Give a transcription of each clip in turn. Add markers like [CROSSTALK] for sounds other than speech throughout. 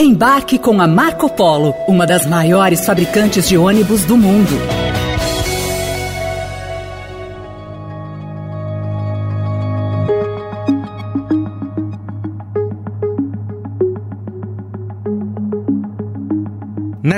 Embarque com a Marco Polo, uma das maiores fabricantes de ônibus do mundo.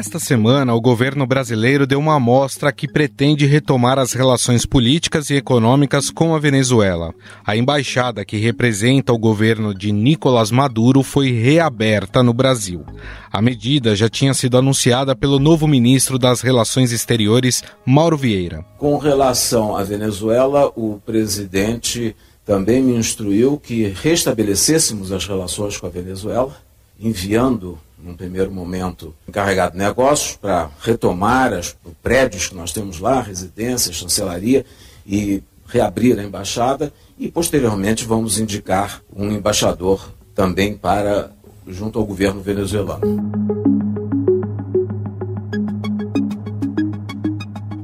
Nesta semana, o governo brasileiro deu uma amostra que pretende retomar as relações políticas e econômicas com a Venezuela. A embaixada que representa o governo de Nicolás Maduro foi reaberta no Brasil. A medida já tinha sido anunciada pelo novo ministro das Relações Exteriores, Mauro Vieira. Com relação à Venezuela, o presidente também me instruiu que restabelecêssemos as relações com a Venezuela, enviando num primeiro momento, encarregado de negócios para retomar os prédios que nós temos lá, residências, chancelaria, e reabrir a embaixada. E, posteriormente, vamos indicar um embaixador também para junto ao governo venezuelano.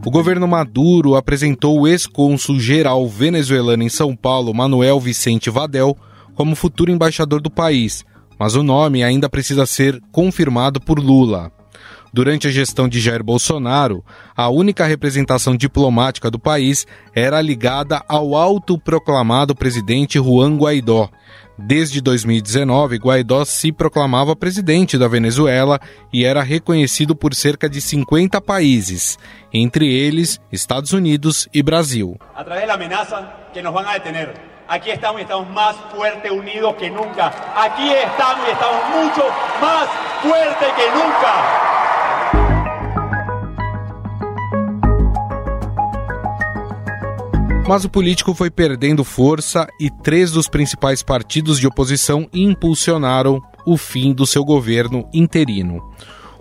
O governo Maduro apresentou o ex-cônsul geral venezuelano em São Paulo, Manuel Vicente Vadel, como futuro embaixador do país mas o nome ainda precisa ser confirmado por Lula. Durante a gestão de Jair Bolsonaro, a única representação diplomática do país era ligada ao autoproclamado presidente Juan Guaidó. Desde 2019, Guaidó se proclamava presidente da Venezuela e era reconhecido por cerca de 50 países, entre eles Estados Unidos e Brasil. Através da ameaça que nos vão detener Aquí estamos y estamos más fuertes, unidos que nunca. Aquí estamos y estamos mucho más fuertes que nunca. Mas o político foi perdendo força e três dos principais partidos de oposição impulsionaram o fim do seu governo interino.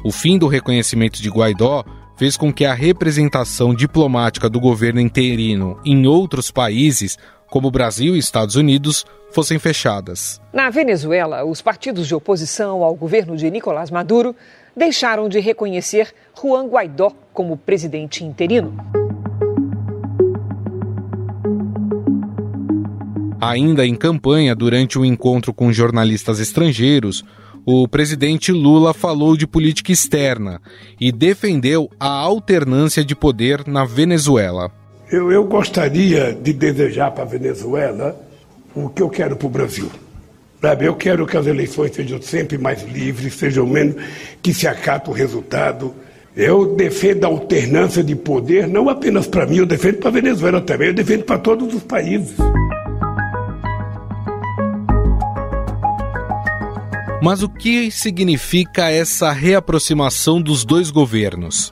O fim do reconhecimento de Guaidó fez com que a representação diplomática do governo interino em outros países como Brasil e Estados Unidos, fossem fechadas. Na Venezuela, os partidos de oposição ao governo de Nicolás Maduro deixaram de reconhecer Juan Guaidó como presidente interino. Ainda em campanha, durante um encontro com jornalistas estrangeiros, o presidente Lula falou de política externa e defendeu a alternância de poder na Venezuela. Eu, eu gostaria de desejar para a Venezuela o que eu quero para o Brasil. Sabe, eu quero que as eleições sejam sempre mais livres, sejam menos que se acata o resultado. Eu defendo a alternância de poder, não apenas para mim, eu defendo para a Venezuela também, eu defendo para todos os países. Mas o que significa essa reaproximação dos dois governos?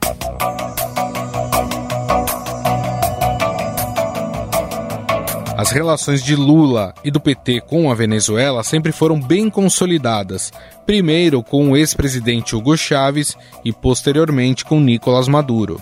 As relações de Lula e do PT com a Venezuela sempre foram bem consolidadas, primeiro com o ex-presidente Hugo Chávez e posteriormente com Nicolás Maduro.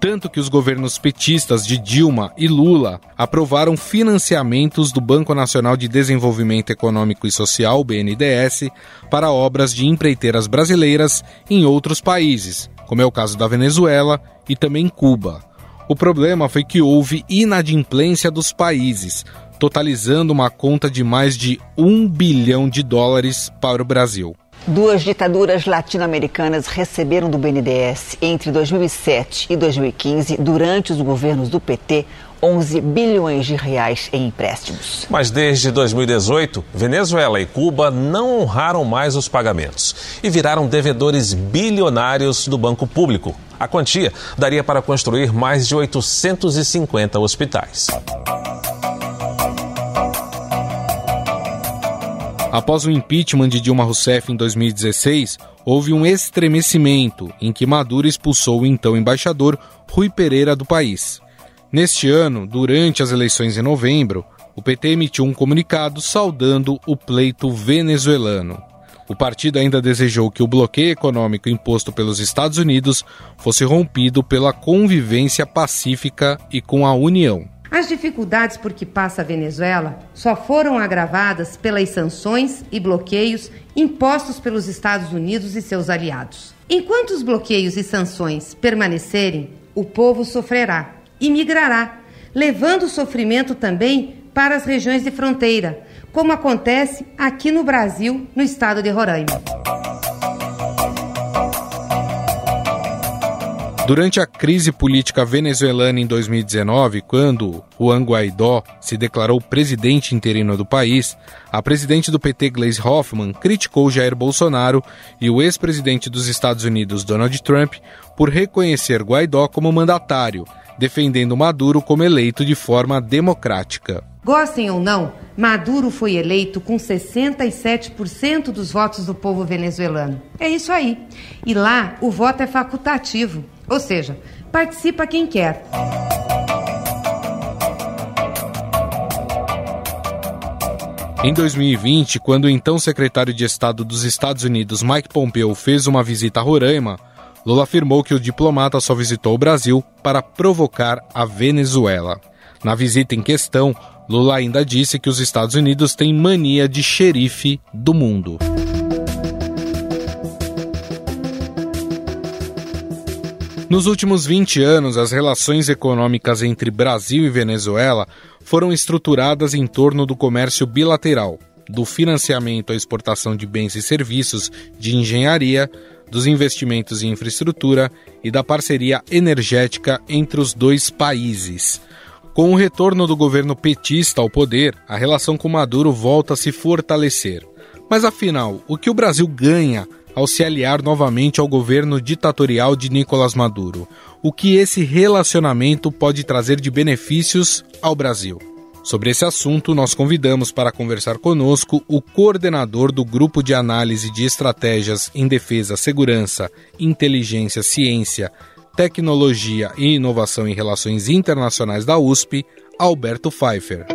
Tanto que os governos petistas de Dilma e Lula aprovaram financiamentos do Banco Nacional de Desenvolvimento Econômico e Social, BNDES, para obras de empreiteiras brasileiras em outros países, como é o caso da Venezuela e também Cuba. O problema foi que houve inadimplência dos países, totalizando uma conta de mais de um bilhão de dólares para o Brasil. Duas ditaduras latino-americanas receberam do BNDES entre 2007 e 2015, durante os governos do PT, 11 bilhões de reais em empréstimos. Mas desde 2018, Venezuela e Cuba não honraram mais os pagamentos e viraram devedores bilionários do banco público. A quantia daria para construir mais de 850 hospitais. Após o impeachment de Dilma Rousseff em 2016, houve um estremecimento em que Maduro expulsou o então embaixador Rui Pereira do país. Neste ano, durante as eleições em novembro, o PT emitiu um comunicado saudando o pleito venezuelano. O partido ainda desejou que o bloqueio econômico imposto pelos Estados Unidos fosse rompido pela convivência pacífica e com a União. As dificuldades por que passa a Venezuela só foram agravadas pelas sanções e bloqueios impostos pelos Estados Unidos e seus aliados. Enquanto os bloqueios e sanções permanecerem, o povo sofrerá e migrará, levando o sofrimento também para as regiões de fronteira, como acontece aqui no Brasil, no estado de Roraima. Durante a crise política venezuelana em 2019, quando Juan Guaidó se declarou presidente interino do país, a presidente do PT, Gleisi Hoffmann, criticou Jair Bolsonaro e o ex-presidente dos Estados Unidos, Donald Trump, por reconhecer Guaidó como mandatário, defendendo Maduro como eleito de forma democrática. Gostem ou não, Maduro foi eleito com 67% dos votos do povo venezuelano. É isso aí. E lá o voto é facultativo, ou seja, participa quem quer. Em 2020, quando o então secretário de Estado dos Estados Unidos, Mike Pompeo, fez uma visita a Roraima, Lula afirmou que o diplomata só visitou o Brasil para provocar a Venezuela. Na visita em questão, Lula ainda disse que os Estados Unidos têm mania de xerife do mundo. Nos últimos 20 anos, as relações econômicas entre Brasil e Venezuela foram estruturadas em torno do comércio bilateral, do financiamento à exportação de bens e serviços de engenharia, dos investimentos em infraestrutura e da parceria energética entre os dois países. Com o retorno do governo petista ao poder, a relação com Maduro volta a se fortalecer. Mas afinal, o que o Brasil ganha ao se aliar novamente ao governo ditatorial de Nicolás Maduro? O que esse relacionamento pode trazer de benefícios ao Brasil? Sobre esse assunto, nós convidamos para conversar conosco o coordenador do Grupo de Análise de Estratégias em Defesa, Segurança, Inteligência, Ciência Tecnologia e Inovação em Relações Internacionais da USP, Alberto Pfeiffer.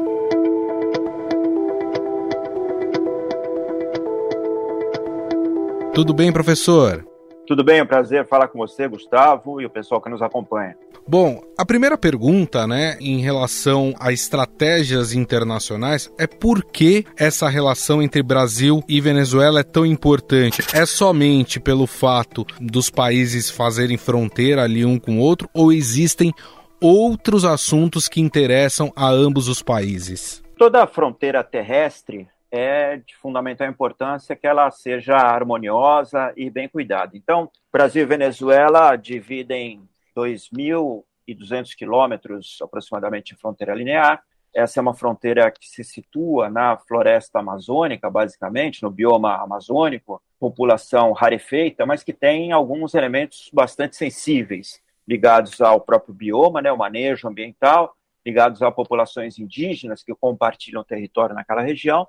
Tudo bem, professor? Tudo bem, é um prazer falar com você, Gustavo, e o pessoal que nos acompanha. Bom, a primeira pergunta, né, em relação a estratégias internacionais é por que essa relação entre Brasil e Venezuela é tão importante? É somente pelo fato dos países fazerem fronteira ali um com o outro ou existem outros assuntos que interessam a ambos os países? Toda a fronteira terrestre é de fundamental importância que ela seja harmoniosa e bem cuidada. Então, Brasil e Venezuela dividem 2.200 quilômetros aproximadamente de fronteira linear. Essa é uma fronteira que se situa na floresta amazônica, basicamente, no bioma amazônico, população rarefeita, mas que tem alguns elementos bastante sensíveis ligados ao próprio bioma, né, o manejo ambiental, ligados a populações indígenas que compartilham território naquela região,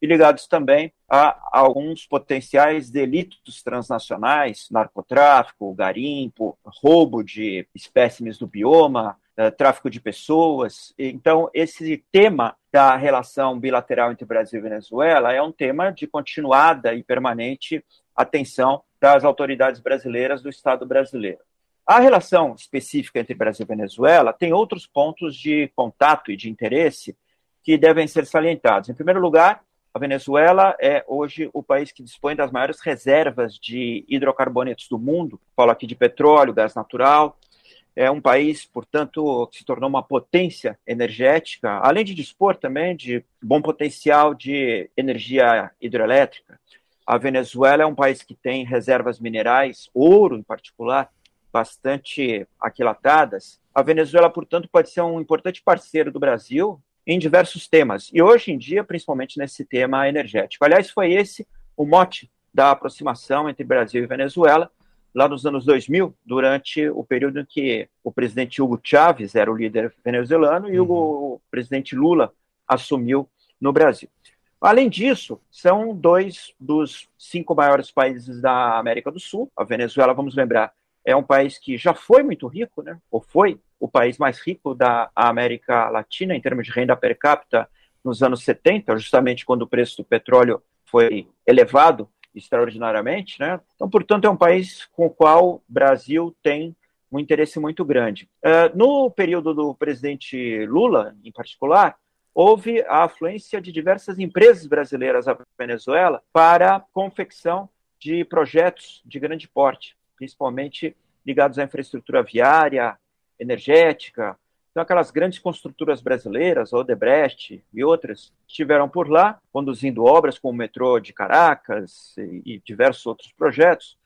e ligados também a alguns potenciais delitos transnacionais, narcotráfico, garimpo, roubo de espécimes do bioma, eh, tráfico de pessoas. Então, esse tema da relação bilateral entre Brasil e Venezuela é um tema de continuada e permanente atenção das autoridades brasileiras do Estado brasileiro. A relação específica entre Brasil e Venezuela tem outros pontos de contato e de interesse que devem ser salientados. Em primeiro lugar, a Venezuela é hoje o país que dispõe das maiores reservas de hidrocarbonetos do mundo. Falo aqui de petróleo, gás natural. É um país, portanto, que se tornou uma potência energética, além de dispor também de bom potencial de energia hidroelétrica. A Venezuela é um país que tem reservas minerais, ouro em particular, bastante aquilatadas. A Venezuela, portanto, pode ser um importante parceiro do Brasil em diversos temas, e hoje em dia, principalmente nesse tema energético. Aliás, foi esse o mote da aproximação entre Brasil e Venezuela, lá nos anos 2000, durante o período em que o presidente Hugo Chávez era o líder venezuelano e uhum. o presidente Lula assumiu no Brasil. Além disso, são dois dos cinco maiores países da América do Sul. A Venezuela, vamos lembrar, é um país que já foi muito rico, né? ou foi o país mais rico da América Latina em termos de renda per capita nos anos 70, justamente quando o preço do petróleo foi elevado extraordinariamente. Né? Então, portanto, é um país com o qual o Brasil tem um interesse muito grande. Uh, no período do presidente Lula, em particular, houve a afluência de diversas empresas brasileiras à Venezuela para confecção de projetos de grande porte principalmente ligados à infraestrutura viária, energética. Então, aquelas grandes construtoras brasileiras, Odebrecht e outras, estiveram por lá, conduzindo obras como o metrô de Caracas e, e diversos outros projetos.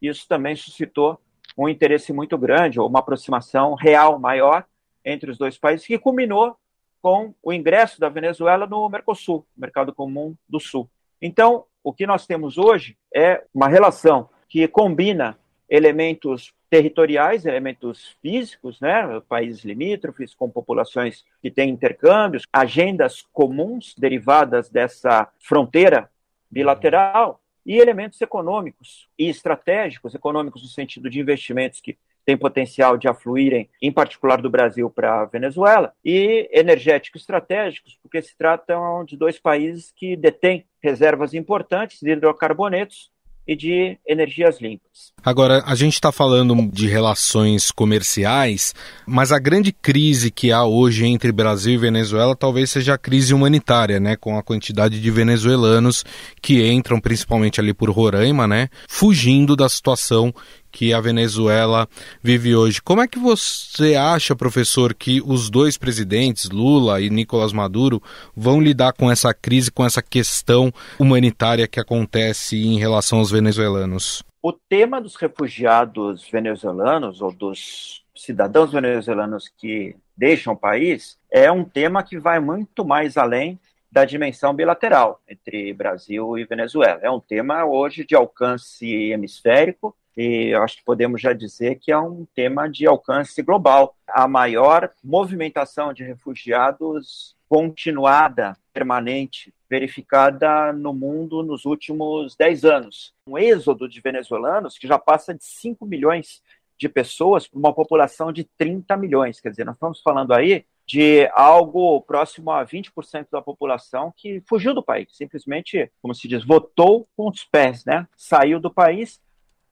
Isso também suscitou um interesse muito grande, ou uma aproximação real maior entre os dois países, que culminou com o ingresso da Venezuela no Mercosul, Mercado Comum do Sul. Então, o que nós temos hoje é uma relação que combina elementos territoriais, elementos físicos, né, países limítrofes com populações que têm intercâmbios, agendas comuns derivadas dessa fronteira bilateral e elementos econômicos e estratégicos, econômicos no sentido de investimentos que têm potencial de afluírem, em particular do Brasil para a Venezuela, e energéticos estratégicos, porque se tratam de dois países que detêm reservas importantes de hidrocarbonetos e de energias limpas. Agora, a gente está falando de relações comerciais, mas a grande crise que há hoje entre Brasil e Venezuela talvez seja a crise humanitária, né? Com a quantidade de venezuelanos que entram principalmente ali por Roraima, né? Fugindo da situação que a Venezuela vive hoje. Como é que você acha, professor, que os dois presidentes, Lula e Nicolás Maduro, vão lidar com essa crise, com essa questão humanitária que acontece em relação aos venezuelanos? O tema dos refugiados venezuelanos ou dos cidadãos venezuelanos que deixam o país é um tema que vai muito mais além da dimensão bilateral entre Brasil e Venezuela. É um tema hoje de alcance hemisférico e acho que podemos já dizer que é um tema de alcance global. A maior movimentação de refugiados continuada, permanente, verificada no mundo nos últimos 10 anos. Um êxodo de venezuelanos que já passa de 5 milhões de pessoas para uma população de 30 milhões. Quer dizer, nós estamos falando aí de algo próximo a 20% da população que fugiu do país, simplesmente, como se diz, votou com os pés, né? Saiu do país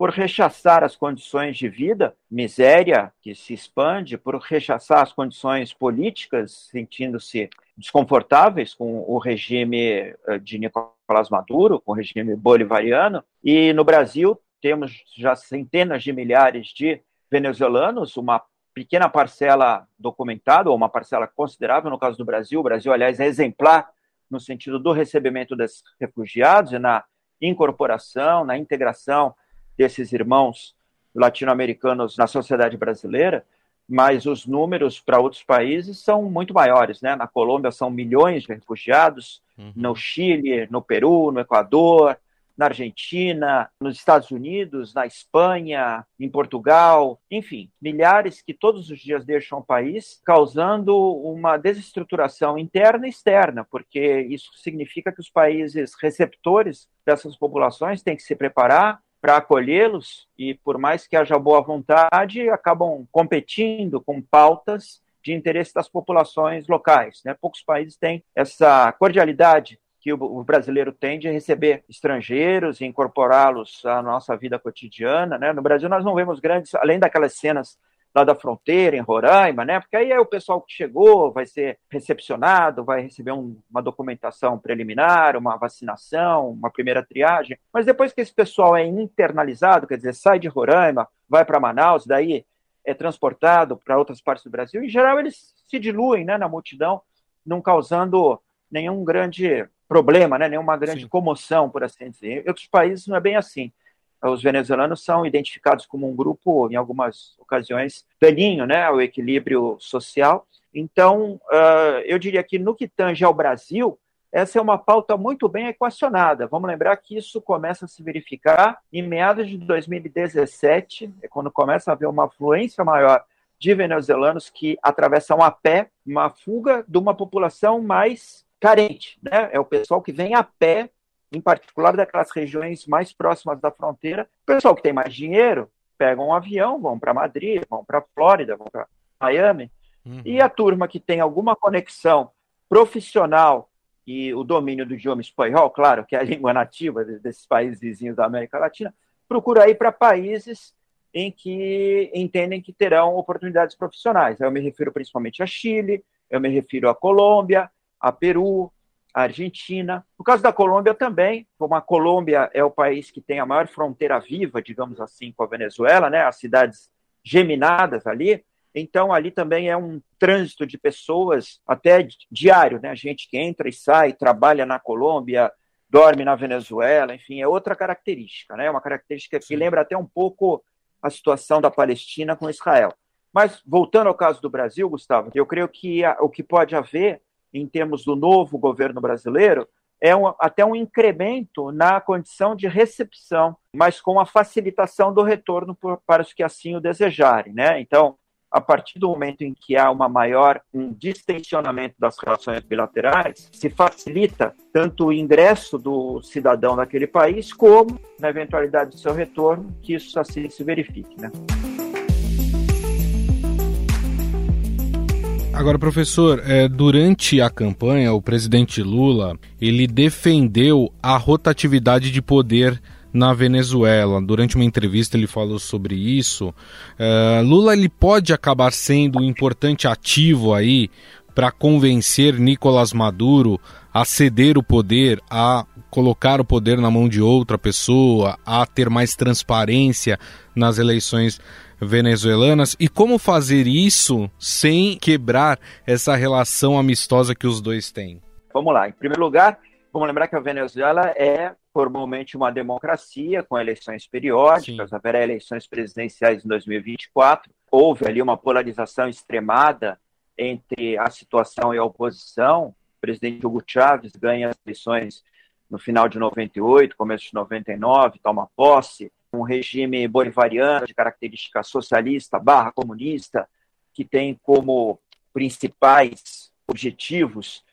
por rechaçar as condições de vida, miséria que se expande, por rechaçar as condições políticas, sentindo-se desconfortáveis com o regime eh, de Nicolás Maduro, com o regime bolivariano. E no Brasil temos já centenas de milhares de venezuelanos, uma pequena parcela documentada, ou uma parcela considerável no caso do Brasil. O Brasil, aliás, é exemplar no sentido do recebimento desses refugiados e na incorporação, na integração desses irmãos latino-americanos na sociedade brasileira, mas os números para outros países são muito maiores. Né? Na Colômbia são milhões de refugiados, uhum. no Chile, no Peru, no Equador, na Argentina, nos Estados Unidos, na Espanha, em Portugal, enfim, milhares que todos os dias deixam o país, causando uma desestruturação interna e externa, porque isso significa que os países receptores dessas populações têm que se preparar para acolhê-los e, por mais que haja boa vontade, acabam competindo com pautas de interesse das populações locais. Né? Poucos países têm essa cordialidade que o brasileiro tem de receber estrangeiros e incorporá-los à nossa vida cotidiana. Né? No Brasil, nós não vemos grandes, além daquelas cenas lá da fronteira, em Roraima, né? Porque aí é o pessoal que chegou, vai ser recepcionado, vai receber um, uma documentação preliminar, uma vacinação, uma primeira triagem. Mas depois que esse pessoal é internalizado, quer dizer, sai de Roraima, vai para Manaus, daí é transportado para outras partes do Brasil, em geral eles se diluem né, na multidão, não causando nenhum grande problema, né, nenhuma grande Sim. comoção, por assim dizer. Em outros países não é bem assim os venezuelanos são identificados como um grupo, em algumas ocasiões, daninho né, ao equilíbrio social. Então, uh, eu diria que no que tange ao Brasil, essa é uma pauta muito bem equacionada. Vamos lembrar que isso começa a se verificar em meados de 2017, é quando começa a haver uma afluência maior de venezuelanos que atravessam a pé uma fuga de uma população mais carente. Né? É o pessoal que vem a pé em particular daquelas regiões mais próximas da fronteira. O pessoal que tem mais dinheiro pega um avião, vão para Madrid, vão para Flórida, vão para Miami. Uhum. E a turma que tem alguma conexão profissional e o domínio do idioma espanhol, claro, que é a [LAUGHS] língua nativa desses países vizinhos da América Latina, procura ir para países em que entendem que terão oportunidades profissionais. Eu me refiro principalmente a Chile, eu me refiro a Colômbia, a Peru, a Argentina. No caso da Colômbia também, como a Colômbia é o país que tem a maior fronteira viva, digamos assim, com a Venezuela, né, as cidades geminadas ali, então ali também é um trânsito de pessoas até diário, né, gente que entra e sai, trabalha na Colômbia, dorme na Venezuela, enfim, é outra característica, né, uma característica que lembra até um pouco a situação da Palestina com Israel. Mas, voltando ao caso do Brasil, Gustavo, eu creio que a, o que pode haver, em termos do novo governo brasileiro, é um, até um incremento na condição de recepção, mas com a facilitação do retorno por, para os que assim o desejarem. Né? Então, a partir do momento em que há uma maior um distensionamento das relações bilaterais, se facilita tanto o ingresso do cidadão daquele país, como, na eventualidade do seu retorno, que isso assim se verifique. Né? Agora, professor, é, durante a campanha, o presidente Lula ele defendeu a rotatividade de poder na Venezuela. Durante uma entrevista ele falou sobre isso. Uh, Lula ele pode acabar sendo um importante ativo aí para convencer Nicolás Maduro a ceder o poder, a colocar o poder na mão de outra pessoa, a ter mais transparência nas eleições venezuelanas e como fazer isso sem quebrar essa relação amistosa que os dois têm. Vamos lá. Em primeiro lugar, vamos lembrar que a Venezuela é formalmente uma democracia com eleições periódicas, Sim. haverá eleições presidenciais em 2024. Houve ali uma polarização extremada entre a situação e a oposição. O presidente Hugo Chávez ganha as eleições no final de 98, começo de 99, toma posse, um regime bolivariano de característica socialista barra comunista, que tem como principais objetivos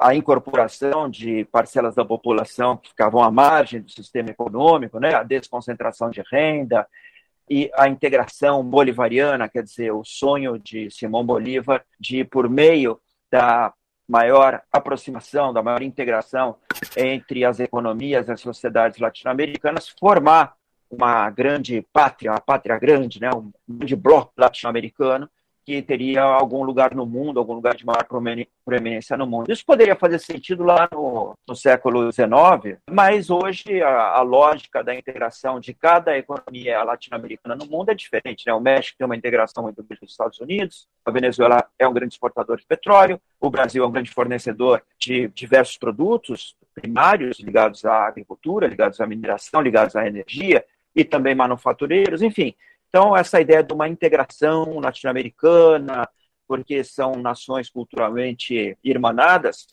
a incorporação de parcelas da população que ficavam à margem do sistema econômico, né, a desconcentração de renda e a integração bolivariana, quer dizer, o sonho de Simão Bolívar de, por meio da maior aproximação, da maior integração entre as economias e as sociedades latino-americanas, formar uma grande pátria, uma pátria grande, né, um grande bloco latino-americano, que teria algum lugar no mundo, algum lugar de maior proeminência no mundo. Isso poderia fazer sentido lá no, no século XIX, mas hoje a, a, lógica da integração de cada economia latino-americana no mundo é diferente. Né? O México tem uma integração muito grande com os Estados Unidos, a Venezuela é um grande exportador de petróleo, o Brasil é um grande fornecedor de diversos produtos primários ligados à agricultura, ligados à mineração, ligados à energia e também manufatureiros, enfim. Então, essa ideia de uma integração latino-americana, porque são nações culturalmente irmanadas,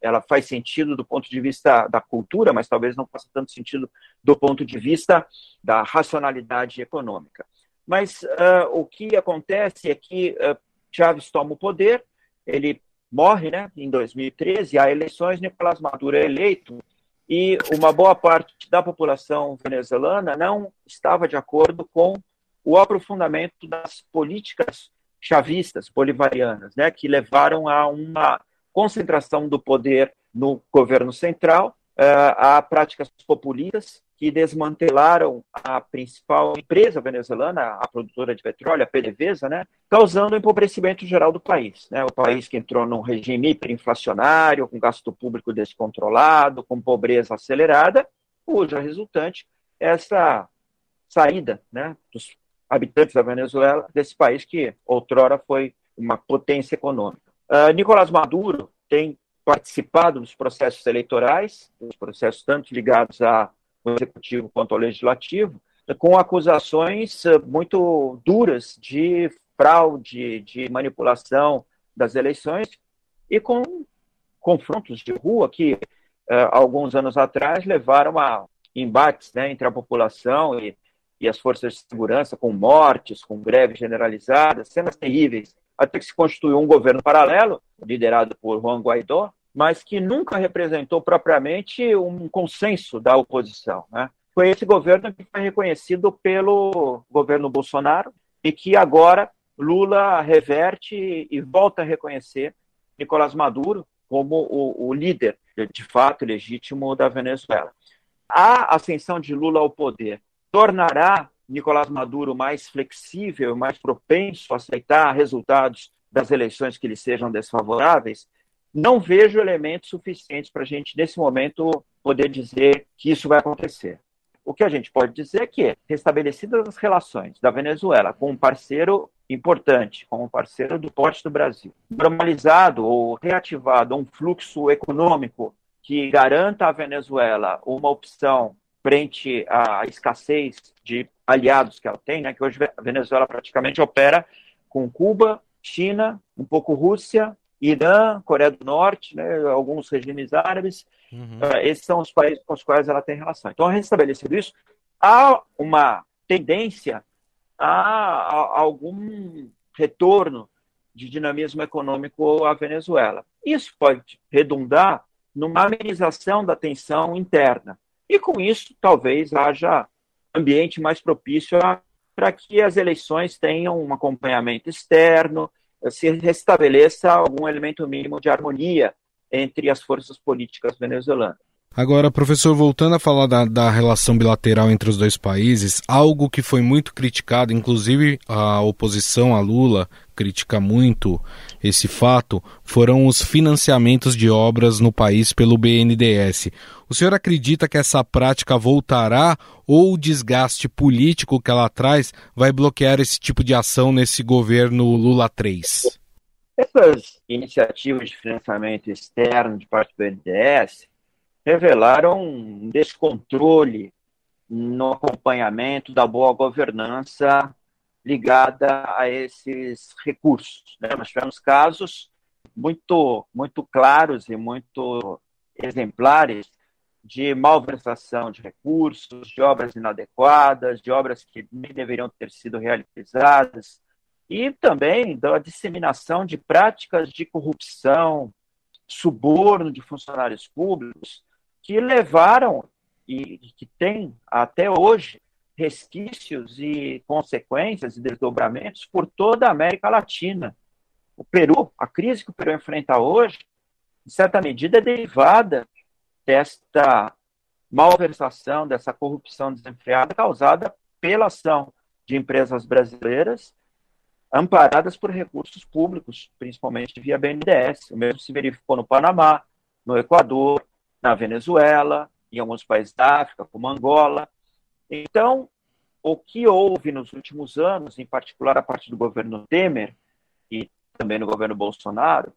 ela faz sentido do ponto de vista da cultura, mas talvez não faça tanto sentido do ponto de vista da racionalidade econômica. Mas uh, o que acontece é que uh, Chávez toma o poder, ele morre né, em 2013, há eleições, Nicolás Maduro é eleito, e uma boa parte da população venezuelana não estava de acordo com o aprofundamento das políticas chavistas, bolivarianas, né, que levaram a uma concentração do poder no governo central, uh, a práticas populistas que desmantelaram a principal empresa venezuelana, a produtora de petróleo, a PDVSA, né, causando o empobrecimento geral do país. Né, o país que entrou num regime hiperinflacionário, com gasto público descontrolado, com pobreza acelerada, cuja resultante é essa saída né, dos habitantes da Venezuela, desse país que outrora foi uma potência econômica. Uh, Nicolás Maduro tem participado dos processos eleitorais, dos processos tanto ligados ao executivo quanto ao legislativo, com acusações ah, muito duras de fraude, de manipulação das eleições e com confrontos de rua que, uh, alguns anos atrás, levaram a embates né, entre a população e e as forças de segurança, com mortes, com greves generalizadas, cenas terríveis, até que se constituiu um governo paralelo, liderado por Juan Guaidó, mas que nunca representou propriamente um consenso da oposição. Né? Foi esse governo que foi reconhecido pelo governo Bolsonaro e que agora Lula reverte e volta a reconhecer Nicolás Maduro como o, o líder, de fato, legítimo da Venezuela. A ascensão de Lula ao poder tornará Nicolás Maduro mais flexível, mais propenso a aceitar resultados das eleições que lhe sejam desfavoráveis, não vejo elementos suficientes para a gente, nesse momento, poder dizer que isso vai acontecer. O que a gente pode dizer é que, restabelecidas as relações da Venezuela com um parceiro importante, com um parceiro do porte do Brasil, normalizado ou reativado um fluxo econômico que garanta à Venezuela uma opção frente à escassez de aliados que ela tem, né, que hoje a Venezuela praticamente opera com Cuba, China, um pouco Rússia, Irã, Coreia do Norte, né, alguns regimes árabes. Uhum. Uh, esses são os países com os quais ela tem relação. Então, restabelecido isso, há uma tendência a, a, a algum retorno de dinamismo econômico à Venezuela. Isso pode redundar numa amenização da tensão interna. E com isso, talvez haja ambiente mais propício para que as eleições tenham um acompanhamento externo, se restabeleça algum elemento mínimo de harmonia entre as forças políticas venezuelanas. Agora, professor, voltando a falar da, da, relação bilateral entre os dois países, algo que foi muito criticado, inclusive a oposição a Lula critica muito esse fato, foram os financiamentos de obras no país pelo BNDES. O senhor acredita que essa prática voltará ou o desgaste político que ela traz vai bloquear esse tipo de ação nesse governo Lula 3? Essas iniciativas de financiamento externo de parte do BNDES revelaram um descontrole no acompanhamento da boa governança ligada a esses recursos. Né? Nós tivemos casos muito, muito claros e muito exemplares de malversação de recursos, de obras inadequadas, de obras que nem deveriam ter sido realizadas, e também da disseminação de práticas de corrupção, suborno de funcionários públicos, que levaram e que têm até hoje resquícios e consequências e desdobramentos por toda a América Latina. O Peru, a crise que o Peru enfrenta hoje, em certa medida, é derivada desta malversação, dessa corrupção desenfreada causada pela ação de empresas brasileiras amparadas por recursos públicos, principalmente via BNDES. O mesmo se verificou no Panamá, no Equador, na Venezuela, em alguns países da África, como Angola. Então, o que houve nos últimos anos, em particular a partir do governo Temer e também no governo Bolsonaro,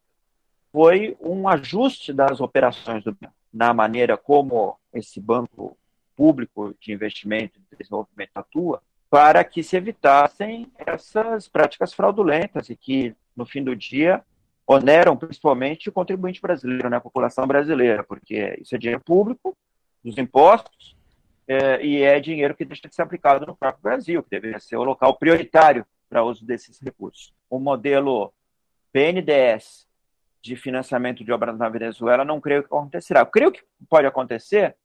foi um ajuste das operações do na maneira como esse banco público de investimento e desenvolvimento atua, para que se evitassem essas práticas fraudulentas e que, no fim do dia, oneram principalmente o contribuinte brasileiro, né, a população brasileira, porque isso é dinheiro público, dos impostos, é, e é dinheiro que deixa de ser aplicado no próprio Brasil, que deveria ser o local prioritário para uso desses recursos. O modelo BNDES de financiamento de obras na Venezuela não creio que acontecerá. Eu creio que pode acontecer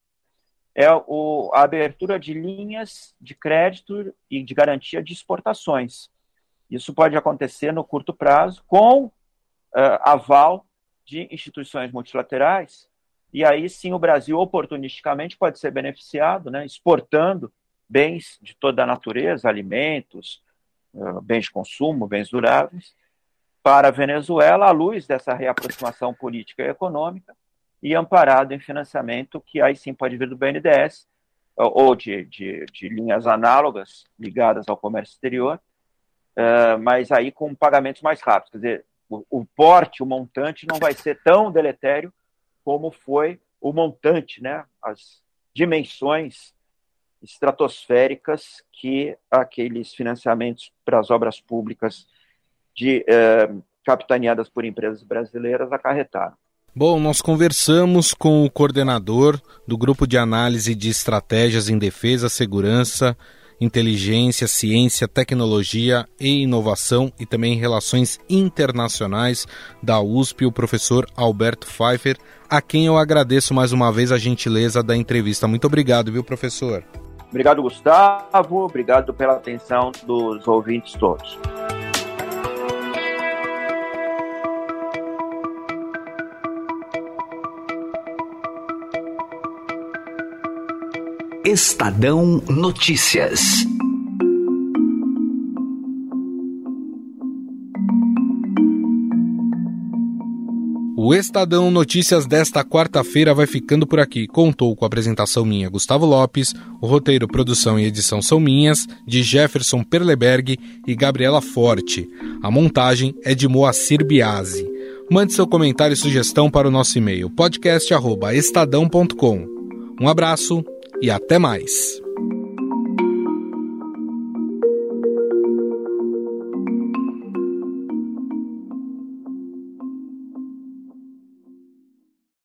é o, a abertura de linhas de crédito e de garantia de exportações. Isso pode acontecer no curto prazo com uh, aval de instituições multilaterais, e aí sim o Brasil oportunisticamente pode ser beneficiado, né, exportando bens de toda a natureza, alimentos, uh, bens de consumo, bens duráveis, para a Venezuela à luz dessa reaproximação política e econômica e amparado em financiamento que aí sim pode vir do BNDES ou de, de, de linhas análogas ligadas ao comércio exterior, uh, mas aí com pagamentos mais rápidos. Quer dizer, o, porte, o montante não vai ser tão deletério como foi o montante, né? As dimensões estratosféricas que aqueles financiamentos para as obras públicas de eh, capitaneadas por empresas brasileiras acarretaram. Bom, nós conversamos com o coordenador do Grupo de Análise de Estratégias em Defesa, Segurança inteligência, ciência, tecnologia e inovação e também relações internacionais da USP, o professor Alberto Pfeiffer, a quem eu agradeço mais uma vez a gentileza da entrevista. Muito obrigado, viu, professor? Obrigado, Gustavo. Obrigado pela atenção dos ouvintes todos. Estadão Notícias. O Estadão Notícias desta quarta-feira vai ficando por aqui. Contou com a apresentação minha, Gustavo Lopes, o roteiro, produção e edição são minhas, de Jefferson Perleberg e Gabriela Forte. A montagem é de Moacir Biasi. Mande seu comentário e sugestão para o nosso e-mail podcast@estadão.com. Um abraço e até mais.